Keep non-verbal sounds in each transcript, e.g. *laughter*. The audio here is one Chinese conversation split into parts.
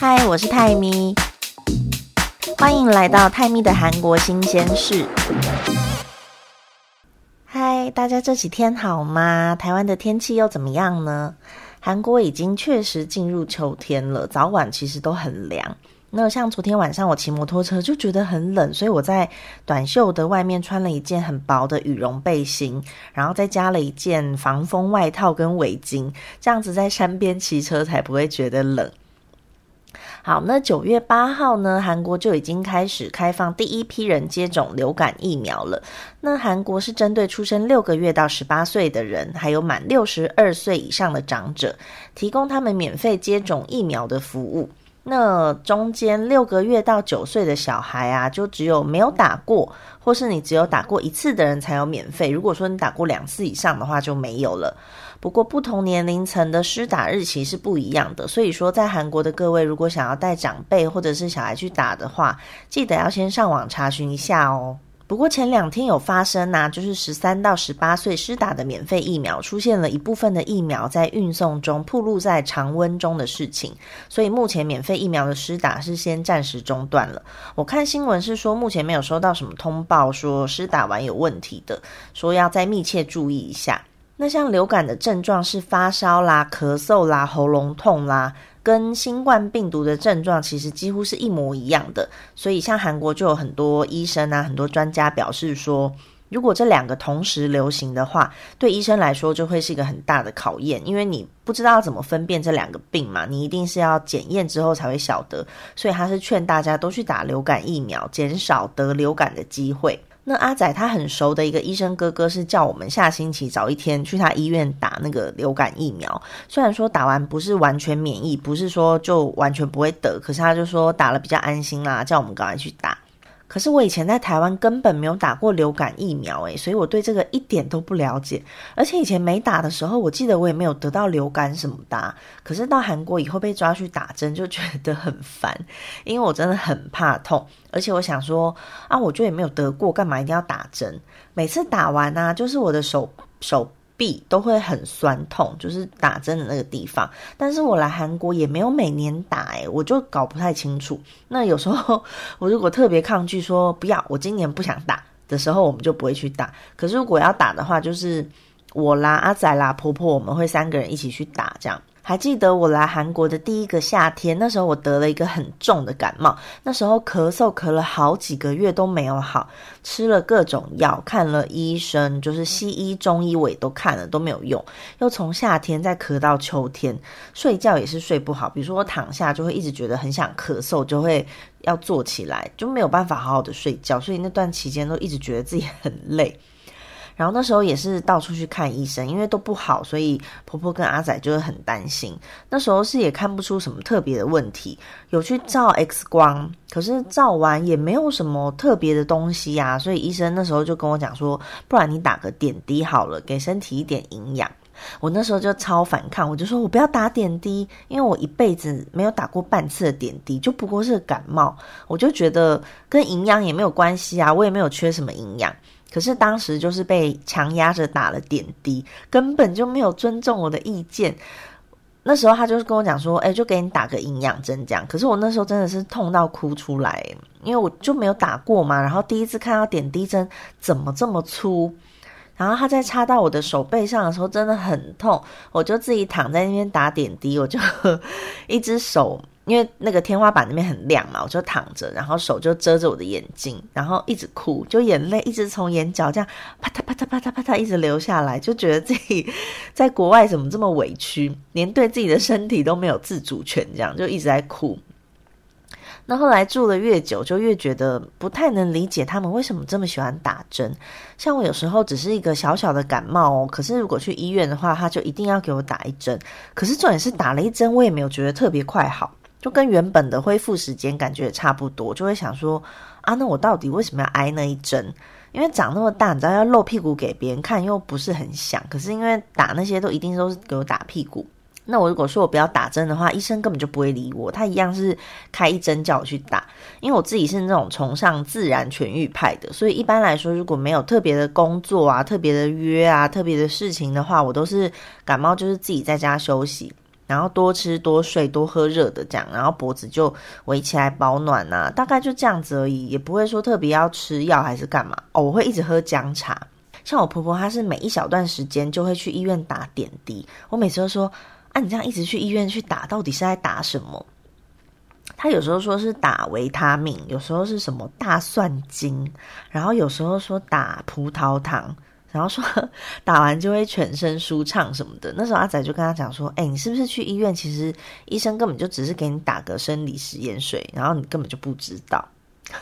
嗨，我是泰咪，欢迎来到泰咪的韩国新鲜事。嗨，大家这几天好吗？台湾的天气又怎么样呢？韩国已经确实进入秋天了，早晚其实都很凉。那像昨天晚上我骑摩托车就觉得很冷，所以我在短袖的外面穿了一件很薄的羽绒背心，然后再加了一件防风外套跟围巾，这样子在山边骑车才不会觉得冷。好，那九月八号呢，韩国就已经开始开放第一批人接种流感疫苗了。那韩国是针对出生六个月到十八岁的人，还有满六十二岁以上的长者，提供他们免费接种疫苗的服务。那中间六个月到九岁的小孩啊，就只有没有打过，或是你只有打过一次的人才有免费。如果说你打过两次以上的话，就没有了。不过不同年龄层的施打日期是不一样的，所以说在韩国的各位如果想要带长辈或者是小孩去打的话，记得要先上网查询一下哦。不过前两天有发生呐，就是十三到十八岁施打的免费疫苗出现了一部分的疫苗在运送中暴露在常温中的事情，所以目前免费疫苗的施打是先暂时中断了。我看新闻是说目前没有收到什么通报说施打完有问题的，说要再密切注意一下。那像流感的症状是发烧啦、咳嗽啦、喉咙痛啦，跟新冠病毒的症状其实几乎是一模一样的。所以像韩国就有很多医生啊、很多专家表示说，如果这两个同时流行的话，对医生来说就会是一个很大的考验，因为你不知道怎么分辨这两个病嘛，你一定是要检验之后才会晓得。所以他是劝大家都去打流感疫苗，减少得流感的机会。那阿仔他很熟的一个医生哥哥是叫我们下星期早一天去他医院打那个流感疫苗。虽然说打完不是完全免疫，不是说就完全不会得，可是他就说打了比较安心啦，叫我们赶快去打。可是我以前在台湾根本没有打过流感疫苗，诶，所以我对这个一点都不了解。而且以前没打的时候，我记得我也没有得到流感什么的。可是到韩国以后被抓去打针，就觉得很烦，因为我真的很怕痛。而且我想说，啊，我就也没有得过，干嘛一定要打针？每次打完呢，就是我的手手。臂都会很酸痛，就是打针的那个地方。但是我来韩国也没有每年打，诶，我就搞不太清楚。那有时候我如果特别抗拒说不要，我今年不想打的时候，我们就不会去打。可是如果要打的话，就是我啦、阿仔啦、婆婆，我们会三个人一起去打，这样。还记得我来韩国的第一个夏天，那时候我得了一个很重的感冒，那时候咳嗽咳了好几个月都没有好，吃了各种药，看了医生，就是西医、中医我也都看了都没有用，又从夏天再咳到秋天，睡觉也是睡不好，比如说我躺下就会一直觉得很想咳嗽，就会要坐起来，就没有办法好好的睡觉，所以那段期间都一直觉得自己很累。然后那时候也是到处去看医生，因为都不好，所以婆婆跟阿仔就是很担心。那时候是也看不出什么特别的问题，有去照 X 光，可是照完也没有什么特别的东西呀。所以医生那时候就跟我讲说，不然你打个点滴好了，给身体一点营养。我那时候就超反抗，我就说我不要打点滴，因为我一辈子没有打过半次的点滴，就不过是感冒，我就觉得跟营养也没有关系啊，我也没有缺什么营养。可是当时就是被强压着打了点滴，根本就没有尊重我的意见。那时候他就是跟我讲说：“哎，就给你打个营养针这样。”可是我那时候真的是痛到哭出来，因为我就没有打过嘛。然后第一次看到点滴针怎么这么粗，然后他在插到我的手背上的时候真的很痛，我就自己躺在那边打点滴，我就 *laughs* 一只手。因为那个天花板那边很亮嘛，我就躺着，然后手就遮着我的眼睛，然后一直哭，就眼泪一直从眼角这样啪嗒啪嗒啪嗒啪嗒一直流下来，就觉得自己在国外怎么这么委屈，连对自己的身体都没有自主权，这样就一直在哭。那后来住的越久，就越觉得不太能理解他们为什么这么喜欢打针。像我有时候只是一个小小的感冒哦，可是如果去医院的话，他就一定要给我打一针。可是重点是打了一针，我也没有觉得特别快好。就跟原本的恢复时间感觉也差不多，就会想说啊，那我到底为什么要挨那一针？因为长那么大，你知道要露屁股给别人看又不是很想，可是因为打那些都一定都是给我打屁股。那我如果说我不要打针的话，医生根本就不会理我，他一样是开一针叫我去打。因为我自己是那种崇尚自然痊愈派的，所以一般来说，如果没有特别的工作啊、特别的约啊、特别的事情的话，我都是感冒就是自己在家休息。然后多吃多睡多喝热的这样，然后脖子就围起来保暖呐，大概就这样子而已，也不会说特别要吃药还是干嘛哦。我会一直喝姜茶，像我婆婆她是每一小段时间就会去医院打点滴，我每次都说啊，你这样一直去医院去打，到底是在打什么？她有时候说是打维他命，有时候是什么大蒜精，然后有时候说打葡萄糖，然后说 *laughs* 打完就会全身舒畅什么的。那时候阿仔就跟他讲说：“哎，你是不是去医院？其实医生根本就只是给你打个生理食盐水，然后你根本就不知道。*laughs* ”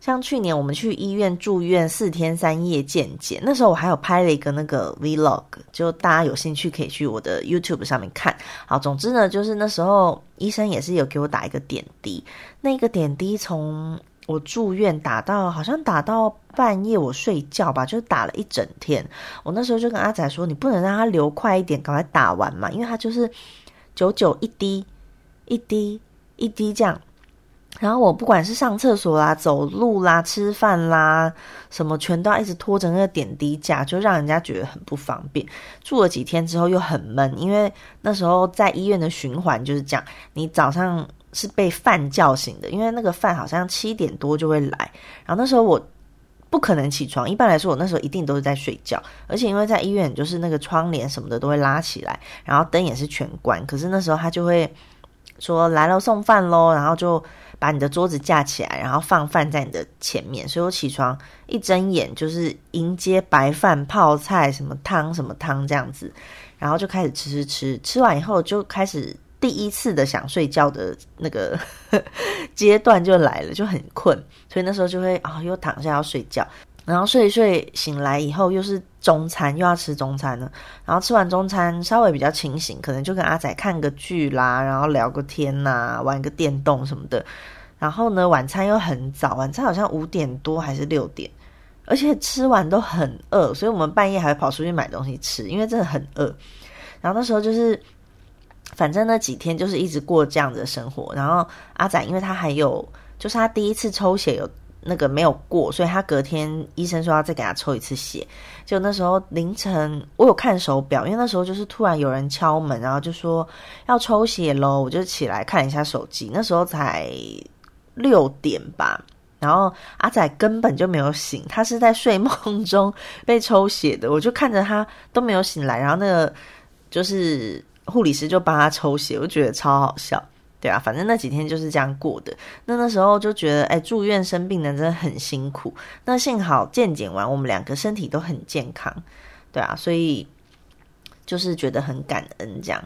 像去年我们去医院住院四天三夜健检，那时候我还有拍了一个那个 vlog，就大家有兴趣可以去我的 YouTube 上面看。好，总之呢，就是那时候医生也是有给我打一个点滴，那个点滴从我住院打到好像打到半夜我睡觉吧，就打了一整天。我那时候就跟阿仔说，你不能让他流快一点，赶快打完嘛，因为他就是九九一滴一滴一滴这样。然后我不管是上厕所啦、走路啦、吃饭啦，什么全都要一直拖着那个点滴架，就让人家觉得很不方便。住了几天之后又很闷，因为那时候在医院的循环就是这样：你早上是被饭叫醒的，因为那个饭好像七点多就会来。然后那时候我不可能起床，一般来说我那时候一定都是在睡觉。而且因为在医院，就是那个窗帘什么的都会拉起来，然后灯也是全关。可是那时候他就会说来了送饭喽，然后就。把你的桌子架起来，然后放饭在你的前面，所以我起床一睁眼就是迎接白饭、泡菜、什么汤、什么汤这样子，然后就开始吃吃吃，吃完以后就开始第一次的想睡觉的那个 *laughs* 阶段就来了，就很困，所以那时候就会啊又躺下要睡觉。然后睡一睡，醒来以后又是中餐，又要吃中餐了。然后吃完中餐，稍微比较清醒，可能就跟阿仔看个剧啦，然后聊个天呐，玩个电动什么的。然后呢，晚餐又很早，晚餐好像五点多还是六点，而且吃完都很饿，所以我们半夜还会跑出去买东西吃，因为真的很饿。然后那时候就是，反正那几天就是一直过这样的生活。然后阿仔，因为他还有，就是他第一次抽血有。那个没有过，所以他隔天医生说要再给他抽一次血。就那时候凌晨，我有看手表，因为那时候就是突然有人敲门，然后就说要抽血喽，我就起来看一下手机，那时候才六点吧。然后阿仔根本就没有醒，他是在睡梦中被抽血的，我就看着他都没有醒来，然后那个就是护理师就帮他抽血，我觉得超好笑。对啊，反正那几天就是这样过的。那那时候就觉得，哎，住院生病的真的很辛苦。那幸好健检完，我们两个身体都很健康。对啊，所以就是觉得很感恩这样。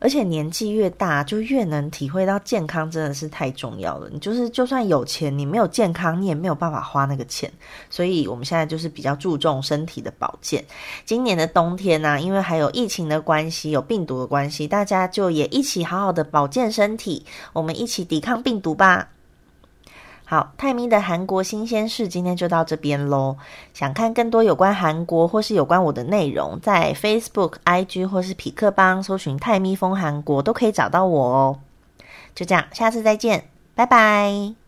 而且年纪越大，就越能体会到健康真的是太重要了。你就是就算有钱，你没有健康，你也没有办法花那个钱。所以我们现在就是比较注重身体的保健。今年的冬天呢，因为还有疫情的关系，有病毒的关系，大家就也一起好好的保健身体，我们一起抵抗病毒吧。好，泰咪的韩国新鲜事今天就到这边喽。想看更多有关韩国或是有关我的内容，在 Facebook、IG 或是匹克邦搜寻“泰咪风韩国”都可以找到我哦。就这样，下次再见，拜拜。